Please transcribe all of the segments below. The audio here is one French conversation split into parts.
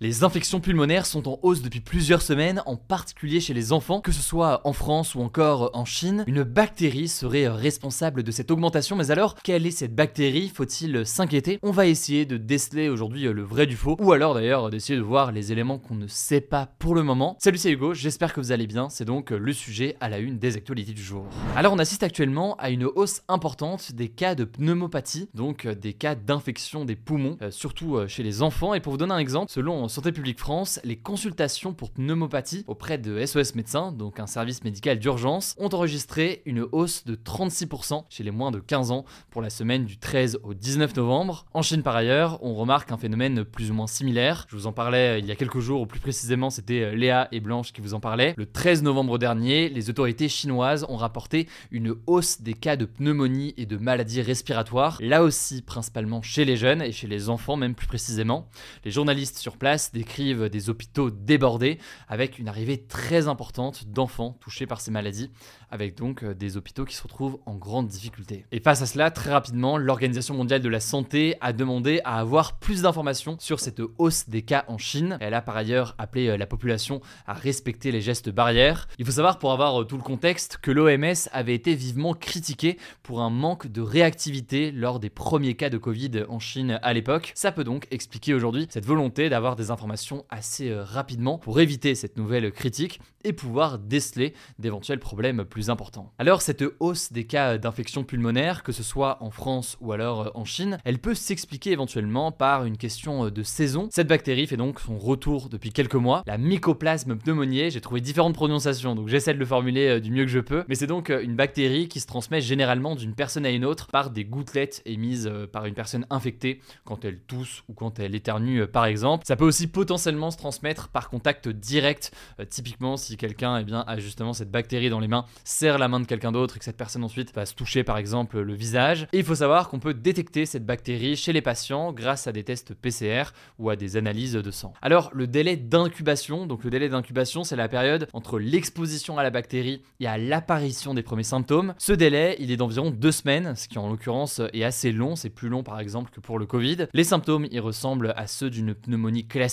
Les infections pulmonaires sont en hausse depuis plusieurs semaines, en particulier chez les enfants, que ce soit en France ou encore en Chine. Une bactérie serait responsable de cette augmentation, mais alors quelle est cette bactérie? Faut-il s'inquiéter? On va essayer de déceler aujourd'hui le vrai du faux, ou alors d'ailleurs d'essayer de voir les éléments qu'on ne sait pas pour le moment. Salut c'est Hugo, j'espère que vous allez bien, c'est donc le sujet à la une des actualités du jour. Alors on assiste actuellement à une hausse importante des cas de pneumopathie, donc des cas d'infection des poumons, euh, surtout euh, chez les enfants, et pour vous donner un exemple, selon Santé publique France, les consultations pour pneumopathie auprès de SOS médecins, donc un service médical d'urgence, ont enregistré une hausse de 36% chez les moins de 15 ans pour la semaine du 13 au 19 novembre. En Chine par ailleurs, on remarque un phénomène plus ou moins similaire. Je vous en parlais euh, il y a quelques jours, ou plus précisément c'était euh, Léa et Blanche qui vous en parlaient. Le 13 novembre dernier, les autorités chinoises ont rapporté une hausse des cas de pneumonie et de maladies respiratoires, là aussi principalement chez les jeunes et chez les enfants même plus précisément. Les journalistes sur place décrivent des hôpitaux débordés avec une arrivée très importante d'enfants touchés par ces maladies, avec donc euh, des hôpitaux qui se retrouvent en grande difficulté. Et face à cela, très rapidement, l'Organisation mondiale de la santé a demandé à avoir plus d'informations sur cette hausse des cas en Chine. Elle a par ailleurs appelé euh, la population à respecter les gestes barrières. Il faut savoir pour avoir euh, tout le contexte que l'OMS avait été vivement critiquée pour un manque de réactivité lors des premiers cas de Covid en Chine à l'époque. Ça peut donc expliquer aujourd'hui cette volonté d'avoir des informations assez euh, rapidement pour éviter cette nouvelle critique et pouvoir déceler d'éventuels problèmes plus importants. Alors cette hausse des cas d'infection pulmonaire, que ce soit en France ou alors euh, en Chine, elle peut s'expliquer éventuellement par une question euh, de saison. Cette bactérie fait donc son retour depuis quelques mois, la mycoplasme pneumoniae, j'ai trouvé différentes prononciations, donc j'essaie de le formuler du mieux que je peux, mais c'est donc une bactérie qui se transmet généralement d'une personne à une autre par des gouttelettes émises par une personne infectée quand elle tousse ou quand elle éternue par exemple. Ça peut aussi potentiellement se transmettre par contact direct. Euh, typiquement, si quelqu'un eh bien, a justement cette bactérie dans les mains, serre la main de quelqu'un d'autre et que cette personne ensuite va se toucher par exemple le visage. Et il faut savoir qu'on peut détecter cette bactérie chez les patients grâce à des tests PCR ou à des analyses de sang. Alors, le délai d'incubation, donc le délai d'incubation, c'est la période entre l'exposition à la bactérie et à l'apparition des premiers symptômes. Ce délai, il est d'environ deux semaines, ce qui en l'occurrence est assez long, c'est plus long par exemple que pour le Covid. Les symptômes, ils ressemblent à ceux d'une pneumonie classique,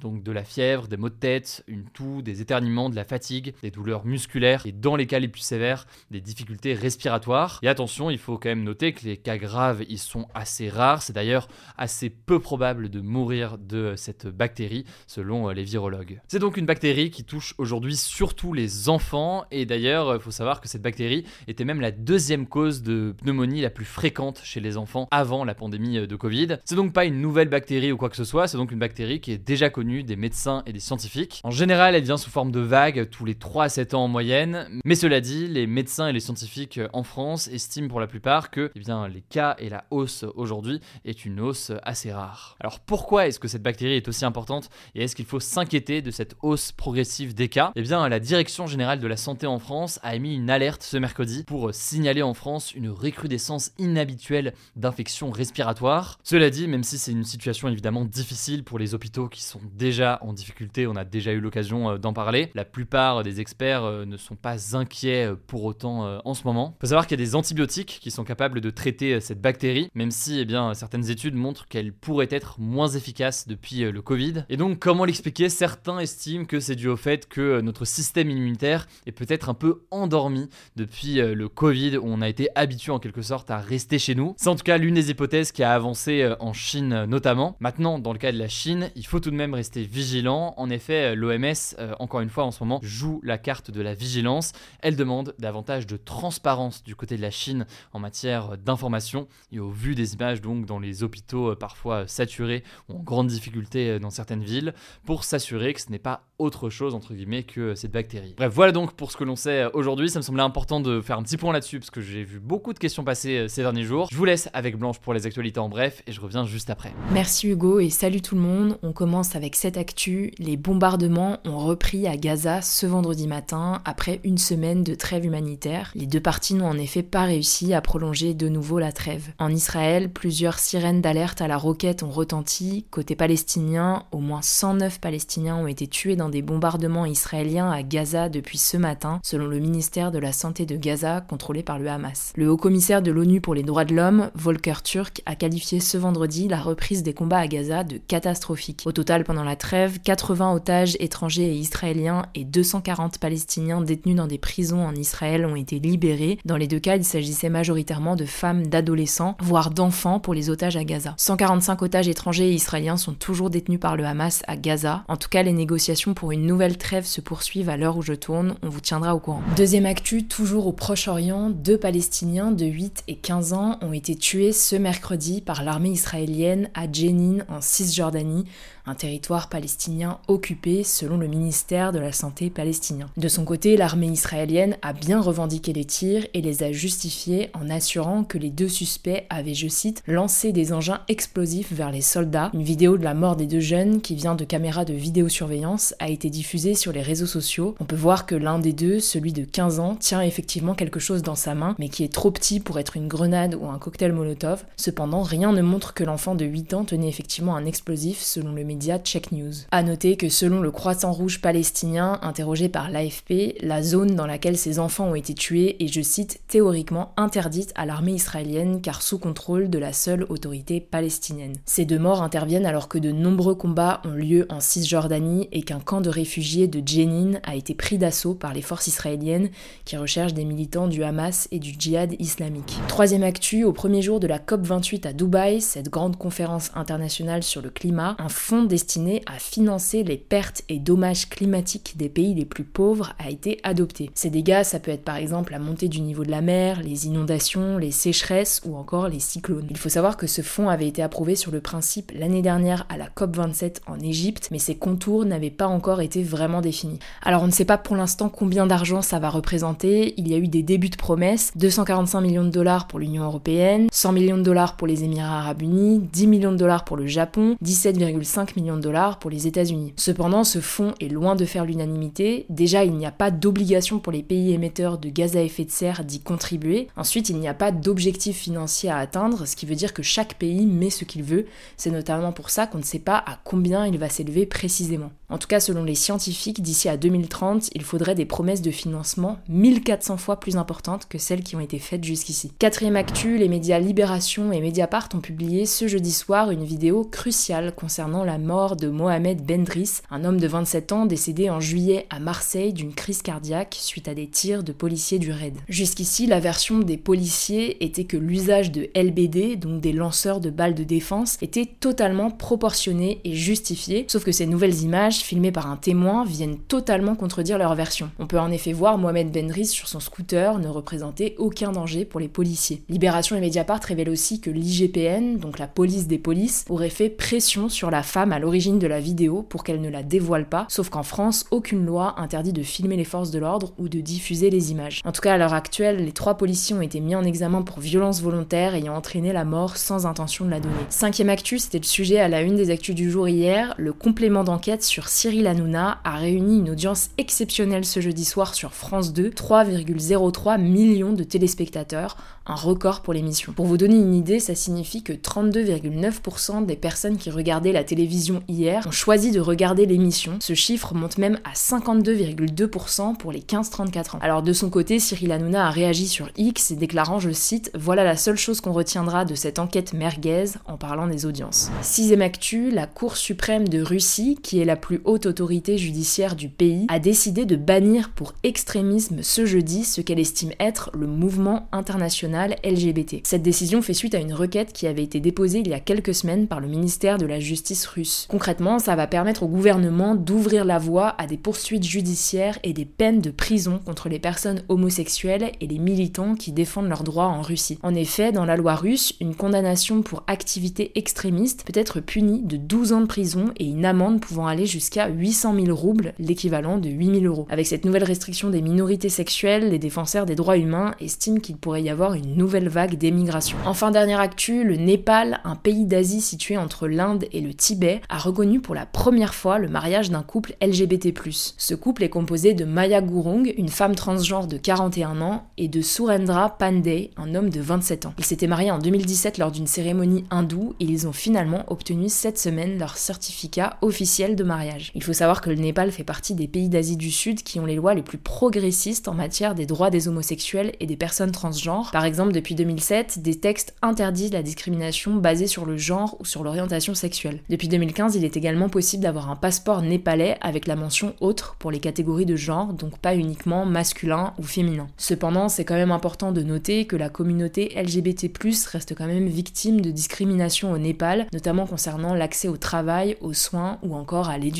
donc de la fièvre, des maux de tête, une toux, des éternuements, de la fatigue, des douleurs musculaires et dans les cas les plus sévères, des difficultés respiratoires. Et attention, il faut quand même noter que les cas graves, ils sont assez rares. C'est d'ailleurs assez peu probable de mourir de cette bactérie selon les virologues. C'est donc une bactérie qui touche aujourd'hui surtout les enfants et d'ailleurs, il faut savoir que cette bactérie était même la deuxième cause de pneumonie la plus fréquente chez les enfants avant la pandémie de Covid. C'est donc pas une nouvelle bactérie ou quoi que ce soit, c'est donc une bactérie qui est déjà connue des médecins et des scientifiques. En général, elle vient sous forme de vagues tous les 3 à 7 ans en moyenne, mais cela dit, les médecins et les scientifiques en France estiment pour la plupart que eh bien, les cas et la hausse aujourd'hui est une hausse assez rare. Alors pourquoi est-ce que cette bactérie est aussi importante et est-ce qu'il faut s'inquiéter de cette hausse progressive des cas? Eh bien, la Direction générale de la santé en France a émis une alerte ce mercredi pour signaler en France une recrudescence inhabituelle d'infections respiratoires. Cela dit, même si c'est une situation évidemment difficile pour les hôpitaux qui sont déjà en difficulté, on a déjà eu l'occasion euh, d'en parler. La plupart des experts euh, ne sont pas inquiets euh, pour autant en ce moment. Il faut savoir qu'il y a des antibiotiques qui sont capables de traiter cette bactérie, même si eh bien, certaines études montrent qu'elle pourrait être moins efficace depuis le Covid. Et donc, comment l'expliquer? Certains estiment que c'est dû au fait que notre système immunitaire est peut-être un peu endormi depuis le Covid, où on a été habitué en quelque sorte à rester chez nous. C'est en tout cas l'une des hypothèses qui a avancé en Chine notamment. Maintenant, dans le cas de la Chine, il faut tout de même rester vigilant. En effet, l'OMS, euh, encore une fois en ce moment, joue la carte de la vigilance. Elle demande davantage de transparence du côté de la Chine en matière d'information. Et au vu des images donc dans les hôpitaux euh, parfois saturés ou en grande difficulté dans certaines villes, pour s'assurer que ce n'est pas autre chose entre guillemets que cette bactérie. Bref, voilà donc pour ce que l'on sait aujourd'hui. Ça me semblait important de faire un petit point là-dessus parce que j'ai vu beaucoup de questions passer ces derniers jours. Je vous laisse avec Blanche pour les actualités en bref et je reviens juste après. Merci Hugo et salut tout le monde. On commence avec cette actu. Les bombardements ont repris à Gaza ce vendredi matin après une semaine de trêve humanitaire. Les deux parties n'ont en effet pas réussi à prolonger de nouveau la trêve. En Israël, plusieurs sirènes d'alerte à la roquette ont retenti. Côté palestinien, au moins 109 Palestiniens ont été tués dans des bombardements israéliens à Gaza depuis ce matin, selon le ministère de la Santé de Gaza, contrôlé par le Hamas. Le haut commissaire de l'ONU pour les droits de l'homme, Volker Turk, a qualifié ce vendredi la reprise des combats à Gaza de catastrophique. Au total, pendant la trêve, 80 otages étrangers et israéliens et 240 Palestiniens détenus dans des prisons en Israël ont été libérés. Dans les deux cas, il s'agissait majoritairement de femmes, d'adolescents, voire d'enfants pour les otages à Gaza. 145 otages étrangers et israéliens sont toujours détenus par le Hamas à Gaza. En tout cas, les négociations pour une nouvelle trêve se poursuivent à l'heure où je tourne. On vous tiendra au courant. Deuxième actu, toujours au Proche-Orient, deux Palestiniens de 8 et 15 ans ont été tués ce mercredi par l'armée israélienne à Jenin en Cisjordanie un territoire palestinien occupé selon le ministère de la Santé palestinien. De son côté, l'armée israélienne a bien revendiqué les tirs et les a justifiés en assurant que les deux suspects avaient, je cite, lancé des engins explosifs vers les soldats. Une vidéo de la mort des deux jeunes qui vient de caméras de vidéosurveillance a été diffusée sur les réseaux sociaux. On peut voir que l'un des deux, celui de 15 ans, tient effectivement quelque chose dans sa main, mais qui est trop petit pour être une grenade ou un cocktail molotov. Cependant, rien ne montre que l'enfant de 8 ans tenait effectivement un explosif selon le média Check News. A noter que selon le Croissant Rouge palestinien interrogé par l'AFP, la zone dans laquelle ces enfants ont été tués est, je cite, théoriquement interdite à l'armée israélienne car sous contrôle de la seule autorité palestinienne. Ces deux morts interviennent alors que de nombreux combats ont lieu en Cisjordanie et qu'un camp de réfugiés de Jenin a été pris d'assaut par les forces israéliennes qui recherchent des militants du Hamas et du djihad islamique. Troisième actu, au premier jour de la COP28 à Dubaï, cette grande conférence internationale sur le climat, un fonds destiné à financer les pertes et dommages climatiques des pays les plus pauvres a été adopté. Ces dégâts, ça peut être par exemple la montée du niveau de la mer, les inondations, les sécheresses ou encore les cyclones. Il faut savoir que ce fonds avait été approuvé sur le principe l'année dernière à la COP27 en Égypte, mais ses contours n'avaient pas encore été vraiment définis. Alors on ne sait pas pour l'instant combien d'argent ça va représenter, il y a eu des débuts de promesses, 245 millions de dollars pour l'Union Européenne, 100 millions de dollars pour les Émirats Arabes Unis, 10 millions de dollars pour le Japon, 17,5 millions de dollars pour les États-Unis. Cependant, ce fonds est loin de faire l'unanimité. Déjà, il n'y a pas d'obligation pour les pays émetteurs de gaz à effet de serre d'y contribuer. Ensuite, il n'y a pas d'objectif financier à atteindre, ce qui veut dire que chaque pays met ce qu'il veut. C'est notamment pour ça qu'on ne sait pas à combien il va s'élever précisément. En tout cas, selon les scientifiques, d'ici à 2030, il faudrait des promesses de financement 1400 fois plus importantes que celles qui ont été faites jusqu'ici. Quatrième actu, les médias Libération et Mediapart ont publié ce jeudi soir une vidéo cruciale concernant la mort de Mohamed Bendris, un homme de 27 ans décédé en juillet à Marseille d'une crise cardiaque suite à des tirs de policiers du RAID. Jusqu'ici, la version des policiers était que l'usage de LBD, donc des lanceurs de balles de défense, était totalement proportionné et justifié, sauf que ces nouvelles images, filmées par un témoin, viennent totalement contredire leur version. On peut en effet voir Mohamed Bendris sur son scooter ne représenter aucun danger pour les policiers. Libération et Mediapart révèlent aussi que l'IGPN, donc la police des polices, aurait fait pression sur la femme à l'origine de la vidéo pour qu'elle ne la dévoile pas, sauf qu'en France, aucune loi interdit de filmer les forces de l'ordre ou de diffuser les images. En tout cas, à l'heure actuelle, les trois policiers ont été mis en examen pour violence volontaire ayant entraîné la mort sans intention de la donner. Cinquième actu, c'était le sujet à la une des actus du jour hier. Le complément d'enquête sur Cyril Hanouna a réuni une audience exceptionnelle ce jeudi soir sur France 2, 3,03 millions de téléspectateurs, un record pour l'émission. Pour vous donner une idée, ça signifie que 32,9% des personnes qui regardaient la télévision hier ont choisi de regarder l'émission. Ce chiffre monte même à 52,2% pour les 15-34 ans. Alors de son côté, Cyril Hanouna a réagi sur X déclarant, je cite, Voilà la seule chose qu'on retiendra de cette enquête merguez en parlant des audiences. Sixième actu, la Cour suprême de Russie, qui est la plus haute autorité judiciaire du pays, a décidé de bannir pour extrémisme ce jeudi ce qu'elle estime être le mouvement international LGBT. Cette décision fait suite à une requête qui avait été déposée il y a quelques semaines par le ministère de la Justice russe. Concrètement, ça va permettre au gouvernement d'ouvrir la voie à des poursuites judiciaires et des peines de prison contre les personnes homosexuelles et les militants qui défendent leurs droits en Russie. En effet, dans la loi russe, une condamnation pour activité extrémiste peut être punie de 12 ans de prison et une amende pouvant aller jusqu'à 800 000 roubles, l'équivalent de 8 000 euros. Avec cette nouvelle restriction des minorités sexuelles, les défenseurs des droits humains estiment qu'il pourrait y avoir une nouvelle vague d'émigration. Enfin, dernière actu, le Népal, un pays d'Asie situé entre l'Inde et le Tibet, a reconnu pour la première fois le mariage d'un couple LGBT+. Ce couple est composé de Maya Gurung, une femme transgenre de 41 ans, et de Surendra Pandey, un homme de 27 ans. Ils s'étaient mariés en 2017 lors d'une cérémonie hindoue et ils ont finalement obtenu cette semaine leur certificat officiel de mariage. Il faut savoir que le Népal fait partie des pays d'Asie du Sud qui ont les lois les plus progressistes en matière des droits des homosexuels et des personnes transgenres. Par exemple, depuis 2007, des textes interdisent la discrimination basée sur le genre ou sur l'orientation sexuelle. Depuis 2015, il est également possible d'avoir un passeport népalais avec la mention autre pour les catégories de genre, donc pas uniquement masculin ou féminin. Cependant, c'est quand même important de noter que la communauté LGBT+ reste quand même victime de discrimination au Népal, notamment concernant l'accès au travail, aux soins ou encore à l'éducation.